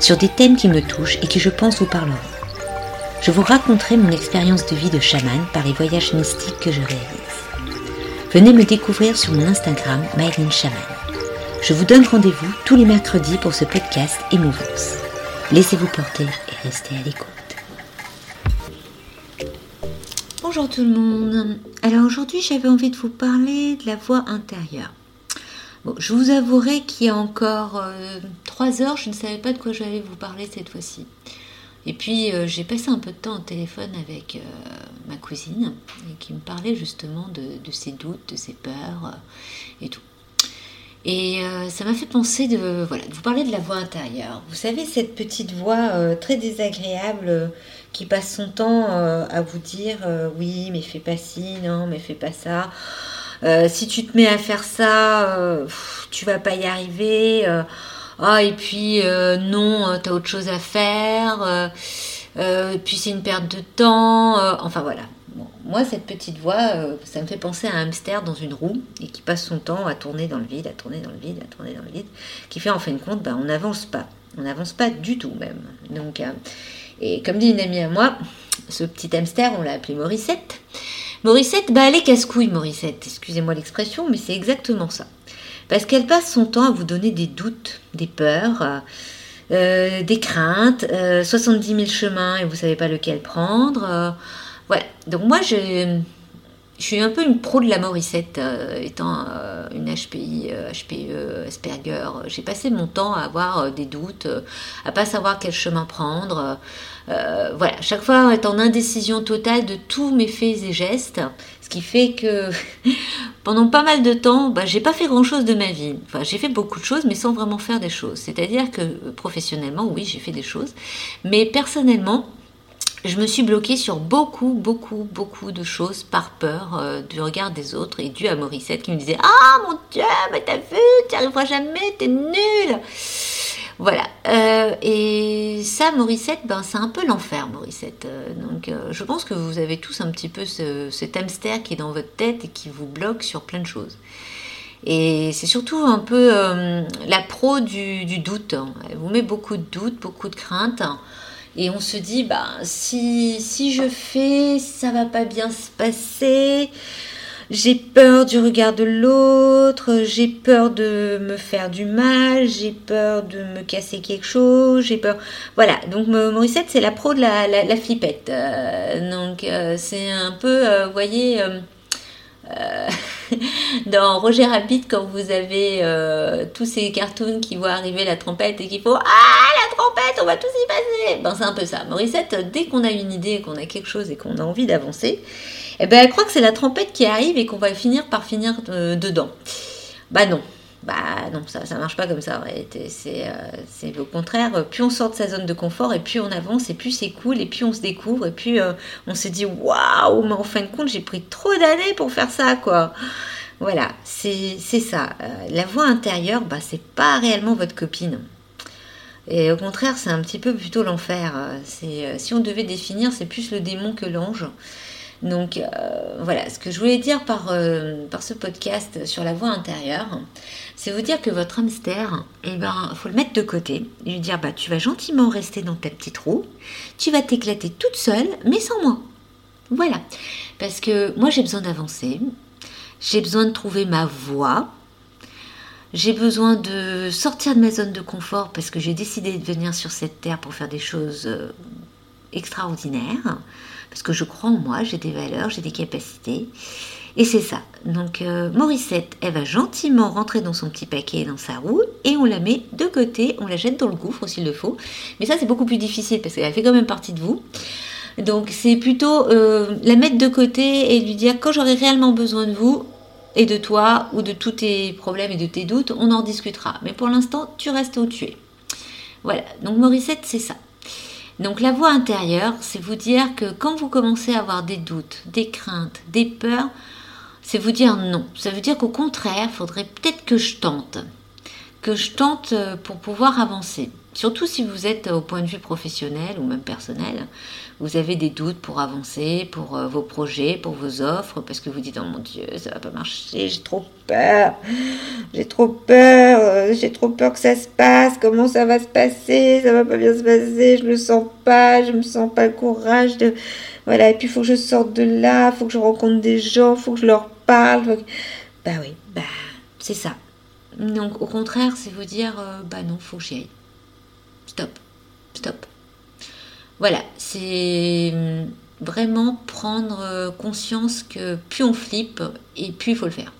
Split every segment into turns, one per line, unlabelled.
sur des thèmes qui me touchent et qui je pense vous parleront. Je vous raconterai mon expérience de vie de chaman par les voyages mystiques que je réalise. Venez me découvrir sur mon Instagram Myline. Je vous donne rendez-vous tous les mercredis pour ce podcast Émouvance. Laissez-vous porter et restez à l'écoute. Bonjour tout le monde. Alors aujourd'hui j'avais envie de vous parler de la voix intérieure je vous avouerai qu'il y a encore euh, trois heures, je ne savais pas de quoi j'allais vous parler cette fois-ci. Et puis euh, j'ai passé un peu de temps au téléphone avec euh, ma cousine qui me parlait justement de, ses doutes, de ses peurs et tout. Et ça m'a fait penser de, voilà, de vous parler de la voix intérieure. Vous savez, cette petite voix très désagréable qui passe son temps à vous dire oui, mais fais pas ci, non, mais fais pas ça. Euh, si tu te mets à faire ça, euh, tu vas pas y arriver. Euh, ah, et puis non, tu as autre chose à faire. puis c'est une perte de temps. enfin voilà. moi, cette petite voix, ça me fait penser à un hamster dans une roue et qui passe son temps à tourner dans le vide, à tourner dans le vide, à tourner dans le vide, qui fait en fin de compte, ben, on n'avance pas. On n'avance pas du tout même. Donc, et comme dit une amie à moi, ce petit hamster, on l'a appelé Morissette. Morissette, bah elle est casse-couille, Morissette, excusez-moi l'expression, mais c'est exactement ça. Parce qu'elle passe son temps à vous donner des doutes, des peurs, euh, des craintes, 70 000 chemins et vous savez pas lequel prendre. Euh, voilà, donc moi je, je suis un peu une pro de la Morissette, euh, étant une HPI, HPE, Asperger. J'ai passé mon temps à avoir des doutes, à pas savoir quel chemin prendre. Euh, voilà, chaque fois être en indécision totale de tous mes faits et gestes, ce qui fait que pendant pas mal de temps, bah, j'ai pas fait grand chose de ma vie. Enfin, j'ai fait beaucoup de choses, mais sans vraiment faire des choses. C'est-à-dire que euh, professionnellement, oui, j'ai fait des choses, mais personnellement, je me suis bloquée sur beaucoup, beaucoup, beaucoup de choses par peur euh, du regard des autres et dû à Morissette qui me disait Ah mon Dieu, mais t'as vu, tu arriveras jamais, t'es nul voilà. Euh, et ça, Morissette, ben, c'est un peu l'enfer, Morissette. Euh, donc, je pense que vous avez tous un petit peu cet hamster qui est dans votre tête et qui vous bloque sur plein de choses. Et c'est surtout un peu la pro du, doute. Elle vous met beaucoup de doutes, beaucoup de craintes. Et on se dit, ben, si, si je fais, ça va pas bien se passer. J'ai peur du regard de l'autre, j'ai peur de me faire du mal, j'ai peur de me casser quelque chose, j'ai peur. Voilà, donc Morissette, c'est la pro de la, la, flippette. Euh, donc euh, c'est un peu, euh, vous voyez, dans Roger Rabbit, quand vous avez tous ces cartoons qui voient arriver la trompette et qu'il faut Ah, la on va tous y passer Ben c'est un peu ça. Morissette, dès qu'on a une idée, qu'on a quelque chose et qu'on a envie d'avancer, eh ben, elle croit que c'est la trompette qui arrive et qu'on va finir par finir euh, dedans. Bah non. Bah non, ça ça marche pas comme ça réalité. C'est euh, au contraire, plus on sort de sa zone de confort et plus on avance et plus c'est cool et plus on se découvre et puis euh, on se dit waouh, mais en fin de compte j'ai pris trop d'années pour faire ça quoi. Voilà, c'est ça. la voix intérieure, bah c'est pas réellement votre copine. Et au contraire, c'est un petit peu plutôt l'enfer. C'est si on devait définir, c'est plus le démon que l'ange. Donc euh, voilà, ce que je voulais dire par, euh, par ce podcast sur la voix intérieure, c'est vous dire que votre hamster, eh ben, faut le mettre de côté lui dire bah tu vas gentiment rester dans ta petite roue, tu vas t'éclater toute seule, mais sans moi. Voilà, parce que moi j'ai besoin d'avancer, j'ai besoin de trouver ma voix, j'ai besoin de sortir de ma zone de confort parce que j'ai décidé de venir sur cette terre pour faire des choses euh, extraordinaires parce que je crois en moi, j'ai des valeurs, j'ai des capacités. Et c'est ça. Donc euh, Morissette, elle va gentiment rentrer dans son petit paquet, dans sa roue, et on la met de côté, on la jette dans le gouffre s'il le faut. Mais ça c'est beaucoup plus difficile parce qu'elle fait quand même partie de vous. Donc c'est plutôt euh, la mettre de côté et lui dire quand j'aurai réellement besoin de vous et de toi ou de tous tes problèmes et de tes doutes, on en discutera. Mais pour l'instant, tu restes où tu es. Voilà, donc Morissette, c'est ça. Donc la voix intérieure, c'est vous dire que quand vous commencez à avoir des doutes, des craintes, des peurs, c'est vous dire non. Ça veut dire qu'au contraire, il faudrait peut-être que je tente. Que je tente euh, pour pouvoir avancer. Surtout si vous êtes au point de vue professionnel ou même personnel, vous avez des doutes pour avancer, pour euh, vos projets, pour vos offres, parce que vous dites oh mon Dieu, ça va pas marcher, j'ai trop peur, j'ai trop peur, euh, j'ai trop peur que ça se passe, comment ça va se passer, ça va pas bien se passer, je le sens pas, je me sens pas le courage de voilà, et puis il faut que je sorte de là, faut que je rencontre des gens, faut que je leur parle. Bah oui, bah c'est ça. Donc au contraire, c'est vous dire euh, bah non, faut que j'y aille stop, stop. Voilà, c'est hum, vraiment prendre euh, conscience que plus on flippe et plus il faut le faire.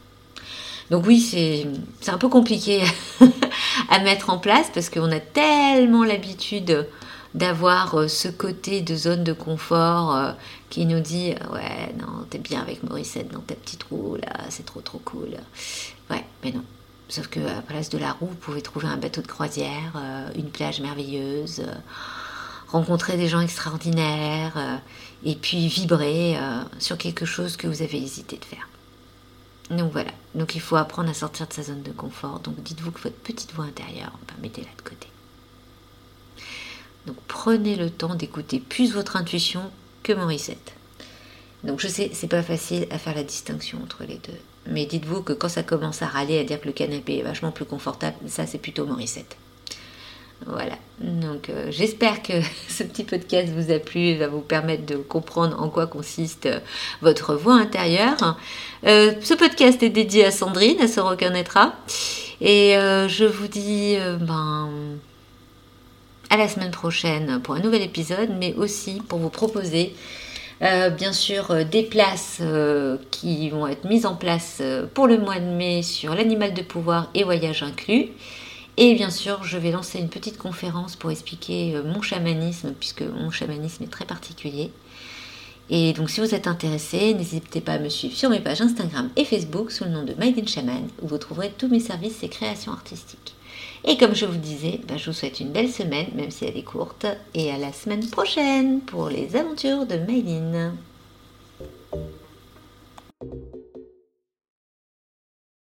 Donc oui, c'est un peu compliqué à mettre en place parce qu'on a tellement l'habitude d'avoir euh, ce côté de zone de confort euh, qui nous dit ouais non t'es bien avec Morissette dans ta petite roue là c'est trop trop cool ouais mais non Sauf que à la place de la roue, vous pouvez trouver un bateau de croisière, euh, une plage merveilleuse, euh, rencontrer des gens extraordinaires, euh, et puis vibrer sur quelque chose que vous avez hésité de faire. Donc voilà, donc il faut apprendre à sortir de sa zone de confort. Donc dites-vous que votre petite voix intérieure, mettez-la de côté. Donc prenez le temps d'écouter plus votre intuition que Morissette. Donc je sais, c'est pas facile à faire la distinction entre les deux. Mais dites-vous que quand ça commence à râler, à dire que le canapé est vachement plus confortable, ça c'est plutôt Morissette. Voilà, donc euh, j'espère que ce petit podcast vous a plu et va vous permettre de comprendre en quoi consiste euh, votre voix intérieure. Euh, ce podcast est dédié à Sandrine, elle se reconnaîtra. Et je vous dis ben, à la semaine prochaine pour un nouvel épisode, mais aussi pour vous proposer euh, bien sûr, euh, des places euh, qui vont être mises en place pour le mois de mai sur l'animal de pouvoir et voyage inclus. Et bien sûr, je vais lancer une petite conférence pour expliquer mon chamanisme, puisque mon chamanisme est très particulier. Et donc, si vous êtes intéressé, n'hésitez pas à me suivre sur mes pages Instagram et Facebook sous le nom de Made in Shaman, où vous trouverez tous mes services et créations artistiques. Et comme je vous disais, ben, je vous souhaite une belle semaine, même si elle est courte, et à la semaine prochaine pour les aventures de Maylin.